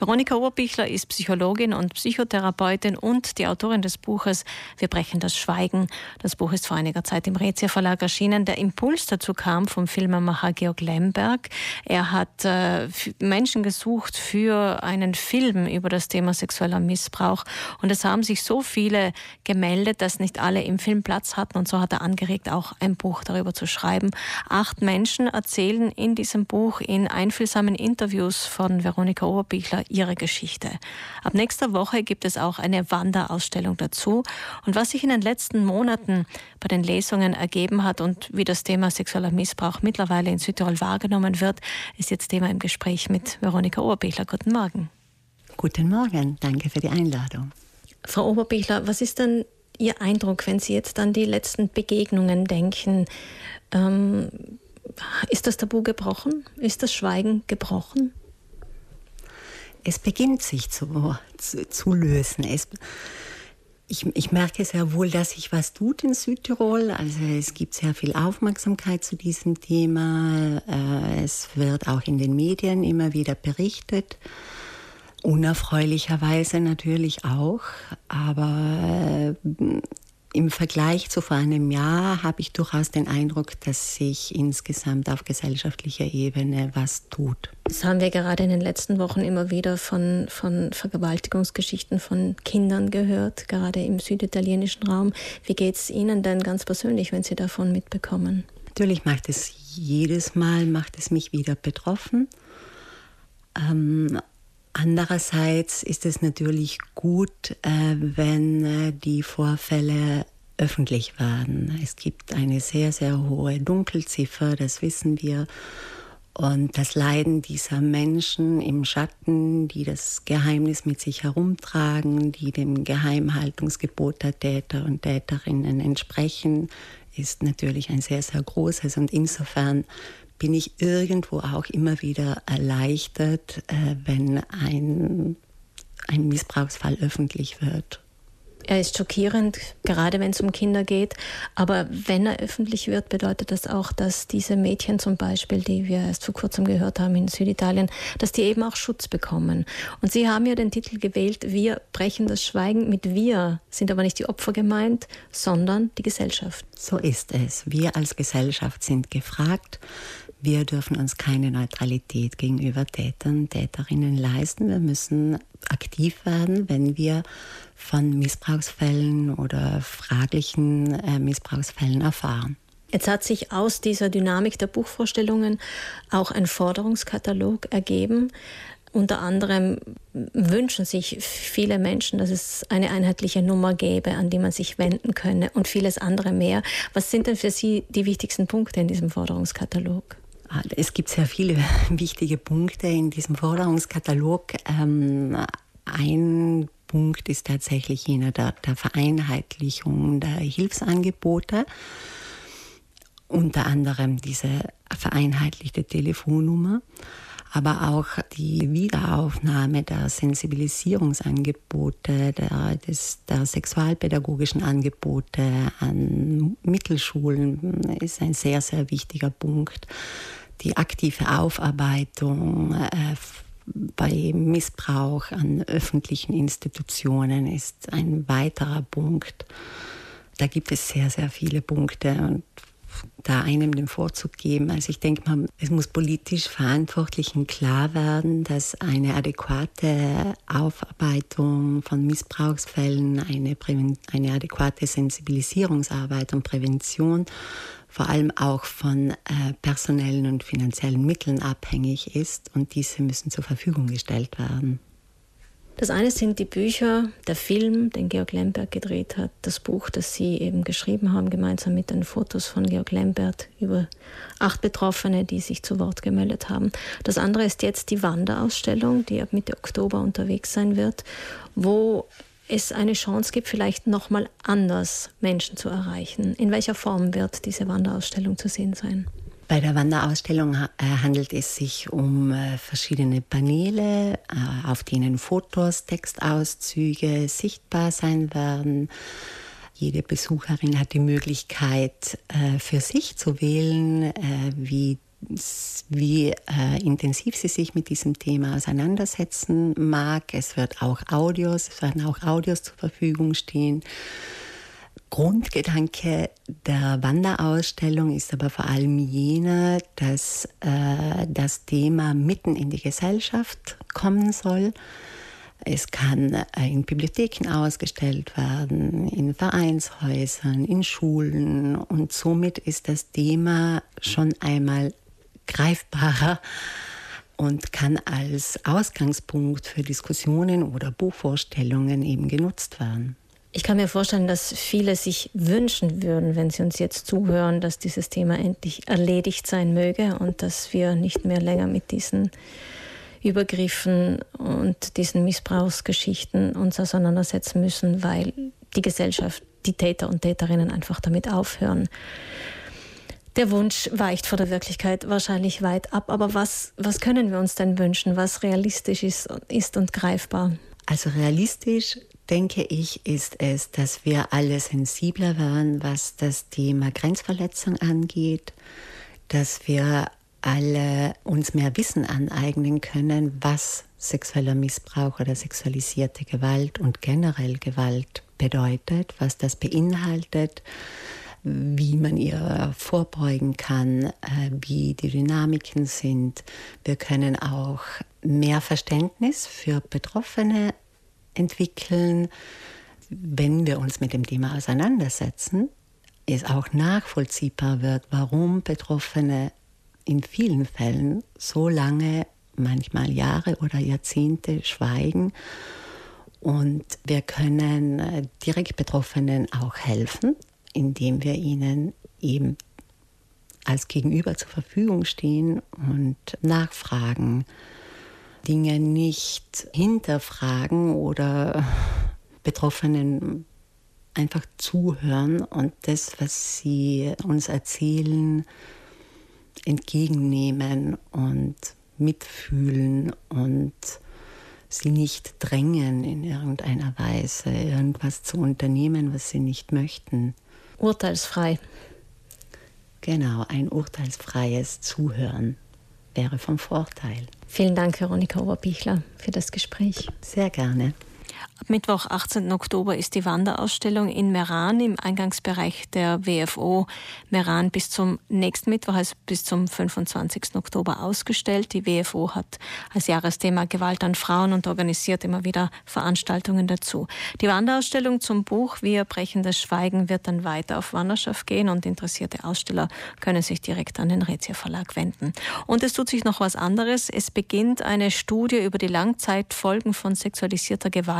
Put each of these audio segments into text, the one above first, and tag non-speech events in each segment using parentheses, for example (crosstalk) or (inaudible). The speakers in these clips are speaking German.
Veronika Urbichler ist Psychologin und Psychotherapeutin und die Autorin des Buches Wir brechen das Schweigen. Das Buch ist vor einiger Zeit im Rezia Verlag erschienen. Der Impuls dazu kam vom Filmemacher Georg Lemberg. Er hat äh, Menschen gesucht für einen Film über das Thema sexueller Missbrauch und es haben sich so viele gemeldet, dass nicht alle im Film Platz hatten und so hat er angeregt, auch ein Buch darüber zu schreiben. Acht Menschen erzählen in diesem Buch in einfühlsamen Interviews von Veronika Urbichler ihre Geschichte. Ab nächster Woche gibt es auch eine Wanderausstellung dazu. Und was sich in den letzten Monaten bei den Lesungen ergeben hat und wie das Thema sexueller Missbrauch mittlerweile in Südtirol wahrgenommen wird, ist jetzt Thema im Gespräch mit Veronika Oberbichler. Guten Morgen. Guten Morgen, danke für die Einladung. Frau Oberbichler, was ist denn Ihr Eindruck, wenn Sie jetzt an die letzten Begegnungen denken? Ähm, ist das Tabu gebrochen? Ist das Schweigen gebrochen? Es beginnt sich zu, zu, zu lösen. Es, ich, ich, merke sehr wohl, dass sich was tut in Südtirol. Also es gibt sehr viel Aufmerksamkeit zu diesem Thema. Äh, es wird auch in den Medien immer wieder berichtet. Unerfreulicherweise natürlich auch. Aber äh, im Vergleich zu vor einem Jahr habe ich durchaus den Eindruck, dass sich insgesamt auf gesellschaftlicher Ebene was tut. Das haben wir gerade in den letzten Wochen immer wieder von, von Vergewaltigungsgeschichten von Kindern gehört, gerade im süditalienischen Raum. Wie geht es Ihnen denn ganz persönlich, wenn Sie davon mitbekommen? Natürlich macht es jedes Mal, macht es mich wieder betroffen. Ähm, Andererseits ist es natürlich gut, äh, wenn äh, die Vorfälle öffentlich werden. Es gibt eine sehr, sehr hohe Dunkelziffer, das wissen wir. Und das Leiden dieser Menschen im Schatten, die das Geheimnis mit sich herumtragen, die dem Geheimhaltungsgebot der Täter und Täterinnen entsprechen, ist natürlich ein sehr, sehr großes. Und insofern bin ich irgendwo auch immer wieder erleichtert, äh, wenn ein, ein Missbrauchsfall öffentlich wird. Er ist schockierend, gerade wenn es um Kinder geht. Aber wenn er öffentlich wird, bedeutet das auch, dass diese Mädchen zum Beispiel, die wir erst vor kurzem gehört haben in Süditalien, dass die eben auch Schutz bekommen. Und Sie haben ja den Titel gewählt, Wir brechen das Schweigen. Mit wir sind aber nicht die Opfer gemeint, sondern die Gesellschaft. So ist es. Wir als Gesellschaft sind gefragt. Wir dürfen uns keine Neutralität gegenüber Tätern, Täterinnen leisten. Wir müssen aktiv werden, wenn wir von Missbrauchsfällen oder fraglichen äh, Missbrauchsfällen erfahren. Jetzt hat sich aus dieser Dynamik der Buchvorstellungen auch ein Forderungskatalog ergeben. Unter anderem wünschen sich viele Menschen, dass es eine einheitliche Nummer gäbe, an die man sich wenden könne und vieles andere mehr. Was sind denn für Sie die wichtigsten Punkte in diesem Forderungskatalog? Es gibt sehr viele (laughs) wichtige Punkte in diesem Forderungskatalog. Ähm, ein Punkt ist tatsächlich jener der, der Vereinheitlichung der Hilfsangebote. Unter anderem diese vereinheitlichte Telefonnummer, aber auch die Wiederaufnahme der Sensibilisierungsangebote, der, des, der sexualpädagogischen Angebote an Mittelschulen ist ein sehr, sehr wichtiger Punkt die aktive Aufarbeitung äh, bei Missbrauch an öffentlichen Institutionen ist ein weiterer Punkt. Da gibt es sehr, sehr viele Punkte und da einem den Vorzug geben. Also ich denke mal, es muss politisch Verantwortlichen klar werden, dass eine adäquate Aufarbeitung von Missbrauchsfällen, eine, eine adäquate Sensibilisierungsarbeit und Prävention vor allem auch von äh, personellen und finanziellen Mitteln abhängig ist und diese müssen zur Verfügung gestellt werden. Das eine sind die Bücher, der Film, den Georg Lembert gedreht hat, das Buch, das Sie eben geschrieben haben, gemeinsam mit den Fotos von Georg Lembert über acht Betroffene, die sich zu Wort gemeldet haben. Das andere ist jetzt die Wanderausstellung, die ab Mitte Oktober unterwegs sein wird, wo es eine Chance gibt, vielleicht nochmal anders Menschen zu erreichen. In welcher Form wird diese Wanderausstellung zu sehen sein? Bei der Wanderausstellung äh, handelt es sich um äh, verschiedene Paneele, äh, auf denen Fotos, Textauszüge sichtbar sein werden. Jede Besucherin hat die Möglichkeit, für sich zu wählen, wie wie äh, intensiv sie sich mit diesem Thema auseinandersetzen mag. Es wird auch Audios, es werden auch Audios zur Verfügung stehen. Grundgedanke der Wanderausstellung ist aber vor allem jener, dass äh, das Thema mitten in die Gesellschaft kommen soll. Es kann äh, in Bibliotheken ausgestellt werden, in Vereinshäusern, in Schulen und somit ist das Thema schon einmal greifbarer und kann als Ausgangspunkt für Diskussionen oder Buchvorstellungen eben genutzt werden. Ich kann mir vorstellen, dass viele sich wünschen würden, wenn sie uns jetzt zuhören, dass dieses Thema endlich erledigt sein möge und dass wir nicht mehr länger mit diesen Übergriffen und diesen Missbrauchsgeschichten uns auseinandersetzen müssen, weil die Gesellschaft, die Täter und Täterinnen einfach damit aufhören. Der Wunsch weicht vor der Wirklichkeit wahrscheinlich weit ab, aber was, was können wir uns denn wünschen, was realistisch ist, ist und greifbar? Also realistisch denke ich, ist es, dass wir alle sensibler werden, was das Thema Grenzverletzung angeht, dass wir alle uns mehr Wissen aneignen können, was sexueller Missbrauch oder sexualisierte Gewalt und generell Gewalt bedeutet, was das beinhaltet, wie man ihr vorbeugen kann, äh, wie die Dynamiken sind. Wir können auch mehr Verständnis für Betroffene entwickeln, wenn wir uns mit dem Thema auseinandersetzen, es auch nachvollziehbar wird, warum Betroffene in vielen Fällen so lange, manchmal Jahre oder Jahrzehnte schweigen. Und wir können äh, direkt Betroffenen auch helfen, indem wir ihnen eben als Gegenüber zur Verfügung stehen und nachfragen, Dinge nicht hinterfragen oder Betroffenen einfach zuhören und das, was sie uns erzählen, entgegennehmen und mitfühlen und sie nicht drängen in irgendeiner Weise, irgendwas zu unternehmen, was sie nicht möchten. Urteilsfrei. Genau, ein urteilsfreies Zuhören wäre vom Vorteil. Vielen Dank, Veronika Oberbichler, für das Gespräch. Sehr gerne. Ab Mittwoch, 18. Oktober, ist die Wanderausstellung in Meran im Eingangsbereich der WFO Meran bis zum nächsten Mittwoch, also bis zum 25. Oktober ausgestellt. Die WFO hat als Jahresthema Gewalt an Frauen und organisiert immer wieder Veranstaltungen dazu. Die Wanderausstellung zum Buch Wir brechen das Schweigen wird dann weiter auf Wanderschaft gehen und interessierte Aussteller können sich direkt an den Rezia Verlag wenden. Und es tut sich noch was anderes. Es beginnt eine Studie über die Langzeitfolgen von sexualisierter Gewalt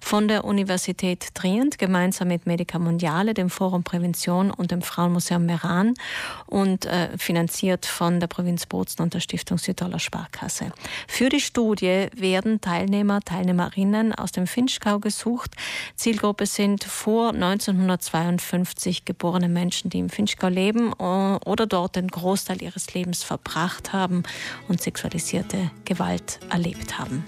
von der Universität Trient gemeinsam mit Medica Mondiale, dem Forum Prävention und dem Frauenmuseum Meran und äh, finanziert von der Provinz Bozen und der Stiftung Südtiroler Sparkasse. Für die Studie werden Teilnehmer, Teilnehmerinnen aus dem Finchgau gesucht. Zielgruppe sind vor 1952 geborene Menschen, die im Finchgau leben äh, oder dort den Großteil ihres Lebens verbracht haben und sexualisierte Gewalt erlebt haben.